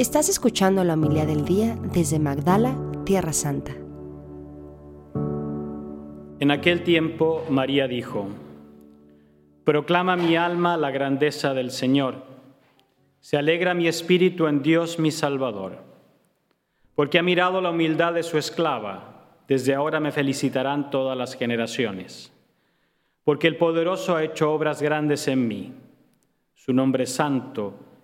Estás escuchando la humildad del día desde Magdala, Tierra Santa. En aquel tiempo María dijo, Proclama mi alma la grandeza del Señor, se alegra mi espíritu en Dios mi Salvador, porque ha mirado la humildad de su esclava, desde ahora me felicitarán todas las generaciones, porque el poderoso ha hecho obras grandes en mí, su nombre es santo,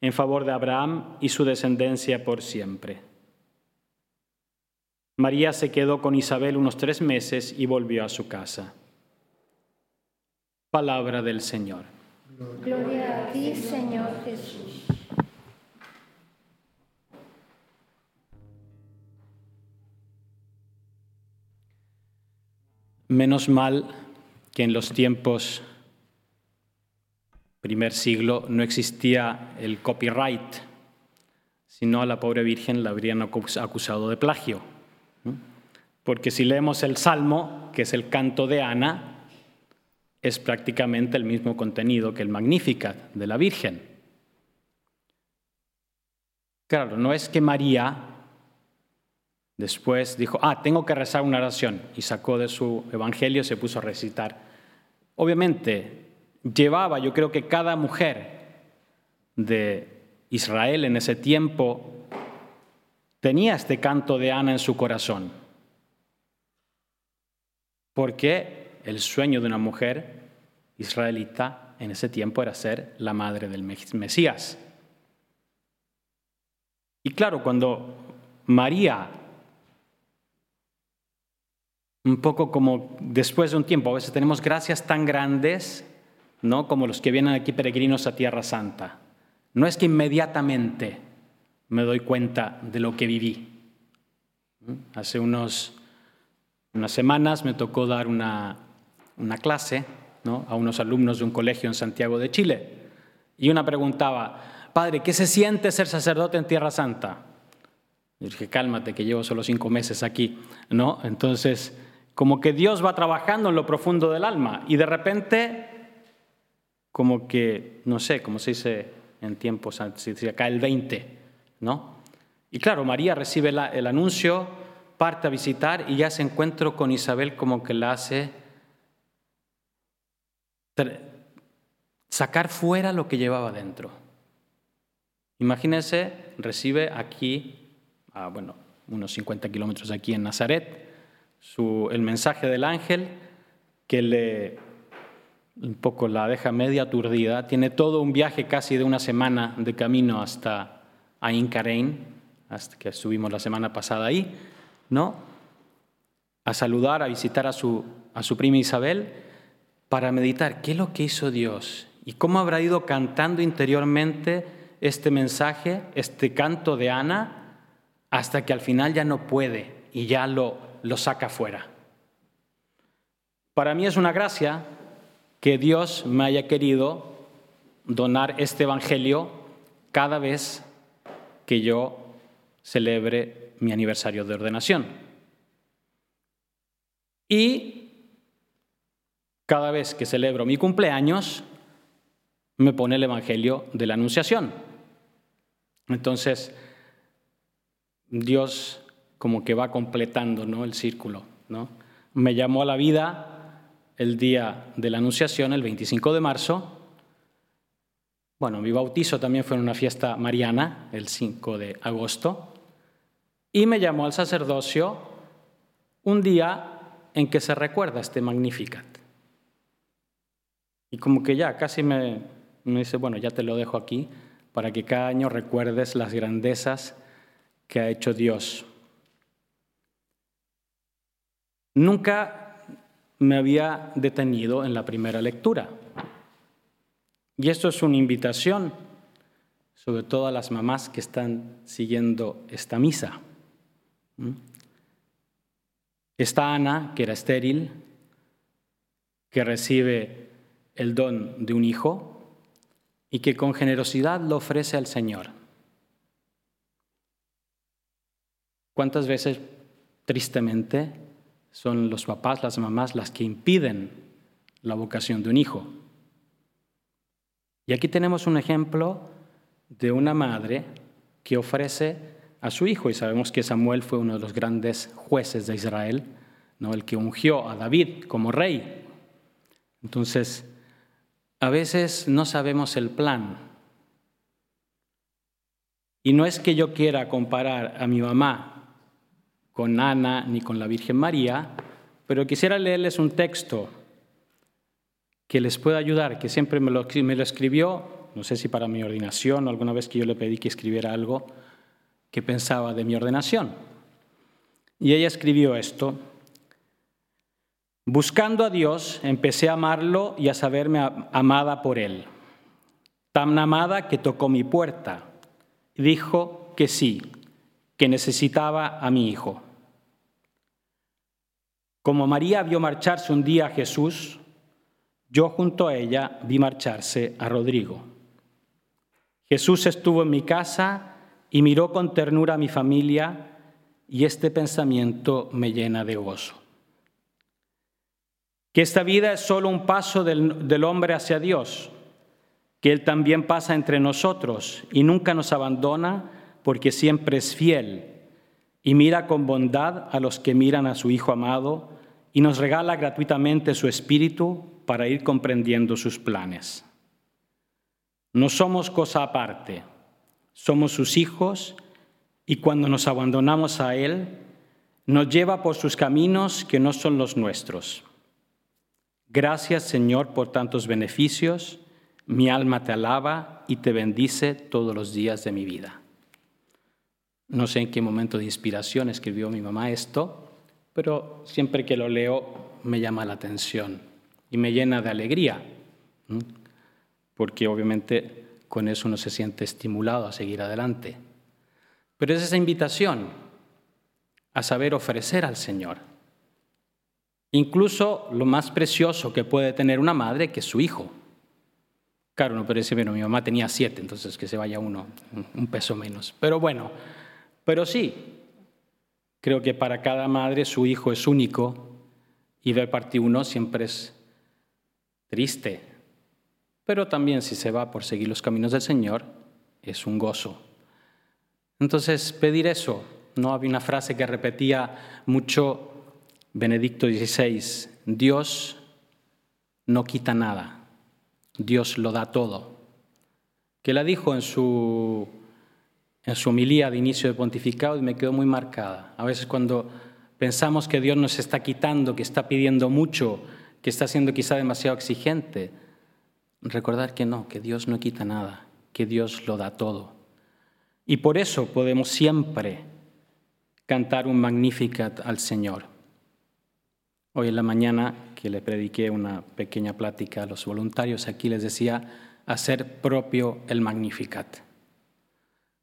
en favor de Abraham y su descendencia por siempre. María se quedó con Isabel unos tres meses y volvió a su casa. Palabra del Señor. Gloria a ti, Señor Jesús. Menos mal que en los tiempos primer siglo no existía el copyright, sino a la pobre Virgen la habrían acusado de plagio. Porque si leemos el Salmo, que es el canto de Ana, es prácticamente el mismo contenido que el Magnificat de la Virgen. Claro, no es que María después dijo, ah, tengo que rezar una oración, y sacó de su evangelio y se puso a recitar. Obviamente, llevaba, yo creo que cada mujer de Israel en ese tiempo tenía este canto de Ana en su corazón. Porque el sueño de una mujer israelita en ese tiempo era ser la madre del Mesías. Y claro, cuando María, un poco como después de un tiempo, a veces tenemos gracias tan grandes ¿no? como los que vienen aquí peregrinos a Tierra Santa. No es que inmediatamente me doy cuenta de lo que viví. Hace unos, unas semanas me tocó dar una, clase a unos alumnos de un colegio en Santiago de Chile. Y una preguntaba, Padre, ¿qué se siente ser sacerdote en Tierra Santa? Y dije, cálmate, que llevo solo cinco meses aquí. ¿no? Entonces, como que Dios va trabajando en lo profundo del alma y de repente como que, no sé, como se dice en tiempos, se dice acá el 20, ¿no? Y claro, María recibe el anuncio, parte a visitar y ya se encuentra con Isabel como que la hace sacar fuera lo que llevaba dentro. Imagínense, recibe aquí, a, bueno, unos 50 kilómetros aquí en Nazaret, el mensaje del ángel que le un poco la deja media aturdida. Tiene todo un viaje casi de una semana de camino hasta Ain Karein, hasta que estuvimos la semana pasada ahí, ¿no? A saludar, a visitar a su, a su prima Isabel, para meditar qué es lo que hizo Dios y cómo habrá ido cantando interiormente este mensaje, este canto de Ana, hasta que al final ya no puede y ya lo, lo saca fuera. Para mí es una gracia que Dios me haya querido donar este Evangelio cada vez que yo celebre mi aniversario de ordenación. Y cada vez que celebro mi cumpleaños, me pone el Evangelio de la Anunciación. Entonces, Dios como que va completando ¿no? el círculo. ¿no? Me llamó a la vida el día de la Anunciación, el 25 de marzo. Bueno, mi bautizo también fue en una fiesta mariana, el 5 de agosto. Y me llamó al sacerdocio un día en que se recuerda este Magnificat. Y como que ya casi me, me dice, bueno, ya te lo dejo aquí para que cada año recuerdes las grandezas que ha hecho Dios. Nunca me había detenido en la primera lectura. Y esto es una invitación, sobre todo a las mamás que están siguiendo esta misa. ¿Mm? Está Ana, que era estéril, que recibe el don de un hijo y que con generosidad lo ofrece al Señor. ¿Cuántas veces, tristemente, son los papás, las mamás, las que impiden la vocación de un hijo? Y aquí tenemos un ejemplo de una madre que ofrece a su hijo, y sabemos que Samuel fue uno de los grandes jueces de Israel, ¿no? el que ungió a David como rey. Entonces, a veces no sabemos el plan. Y no es que yo quiera comparar a mi mamá con Ana ni con la Virgen María, pero quisiera leerles un texto que les pueda ayudar, que siempre me lo, escribió, no sé si para mi ordinación o alguna vez que yo le pedí que escribiera algo, que pensaba de mi ordenación. Y ella escribió esto. Buscando a Dios, empecé a amarlo y a saberme amada por Él. Tan amada que tocó mi puerta. Dijo que sí, que necesitaba a mi hijo. Como María vio marcharse un día a Jesús, yo junto a ella vi marcharse a Rodrigo. Jesús estuvo en mi casa y miró con ternura a mi familia y este pensamiento me llena de gozo. Que esta vida es solo un paso del, hombre hacia Dios, que Él también pasa entre nosotros y nunca nos abandona porque siempre es fiel y mira con bondad a los que miran a su Hijo amado y nos regala gratuitamente su Espíritu para ir comprendiendo sus planes. No somos cosa aparte somos sus hijos y cuando nos abandonamos a Él, nos lleva por sus caminos que no son los nuestros. Gracias Señor por tantos beneficios, mi alma te alaba y te bendice todos los días de mi vida. No sé en qué momento de inspiración escribió mi mamá esto, pero siempre que lo leo me llama la atención y me llena de alegría, porque obviamente con eso uno se siente estimulado a seguir adelante. Pero es esa invitación a saber ofrecer al Señor. Incluso lo más precioso que puede tener una madre, que es su hijo. Claro, no parece, bueno, mi mamá tenía siete, entonces que se vaya uno, un peso menos. Pero bueno, pero sí, creo que para cada madre su hijo es único y ver partir uno siempre es triste, pero también si se va por seguir los caminos del Señor, es un gozo. Entonces, pedir eso. No había una frase que repetía mucho Benedicto XVI, Dios no quita nada, Dios lo da todo. Que la dijo en su, en su homilía de inicio de pontificado y me quedó muy marcada. A veces cuando pensamos que Dios nos está quitando, que está pidiendo mucho, que está siendo quizá demasiado exigente, recordar que no, que Dios no quita nada, que Dios lo da todo. Y por eso podemos siempre cantar un Magnificat al Señor. Hoy en la mañana que le prediqué una pequeña plática a los voluntarios, aquí les decía hacer propio el Magnificat.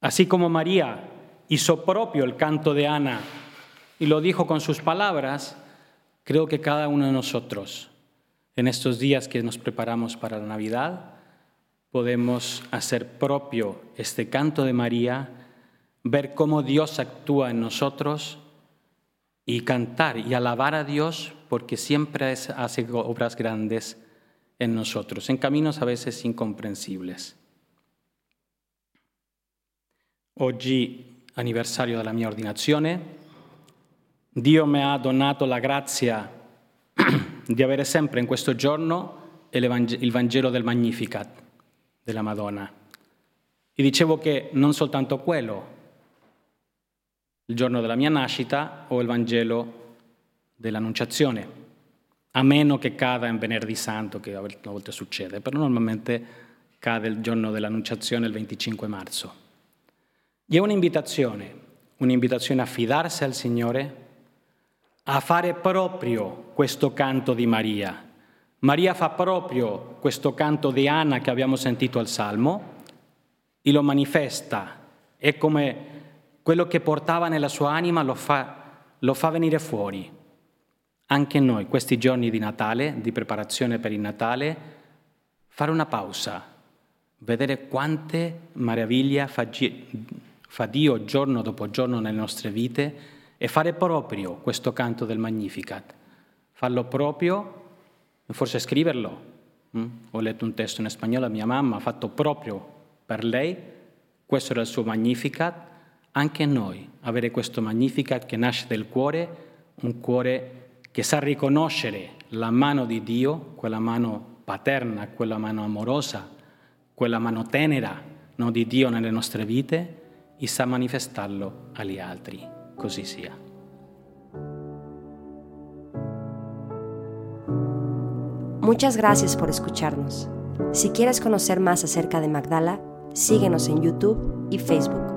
Así como María hizo propio el canto de Ana y lo dijo con sus palabras, creo que cada uno de nosotros en estos días que nos preparamos para la Navidad, podemos hacer propio este canto de María, ver cómo Dios actúa en nosotros y cantar y alabar a Dios porque siempre hace obras grandes en nosotros, en caminos a veces incomprensibles. Oggi, anniversario della mia ordinazione, Dio mi ha donato la grazia di avere sempre in questo giorno il Vangelo del Magnificat della Madonna. E dicevo che non soltanto quello, il giorno della mia nascita o il Vangelo dell'Annunciazione, a meno che cada in venerdì santo, che a volte succede, però normalmente cade il giorno dell'Annunciazione il 25 marzo. E è un'invitazione, un'invitazione a fidarsi al Signore, a fare proprio questo canto di Maria. Maria fa proprio questo canto di Anna che abbiamo sentito al Salmo e lo manifesta. È come quello che portava nella sua anima lo fa, lo fa venire fuori. Anche noi, questi giorni di Natale, di preparazione per il Natale, fare una pausa, vedere quante meraviglie fa, fa Dio giorno dopo giorno nelle nostre vite e fare proprio questo canto del Magnificat. Farlo proprio, forse scriverlo. Mm? Ho letto un testo in spagnolo, mia mamma ha fatto proprio per lei, questo era il suo Magnificat, anche noi avere questo Magnificat che nasce dal cuore, un cuore che sa riconoscere la mano di Dio, quella mano paterna, quella mano amorosa, quella mano tenera no, di Dio nelle nostre vite e sa manifestarlo agli altri. Così sia. Muchas gracias por escucharnos. Si quieres conocer más acerca de Magdala, síguenos en YouTube y Facebook.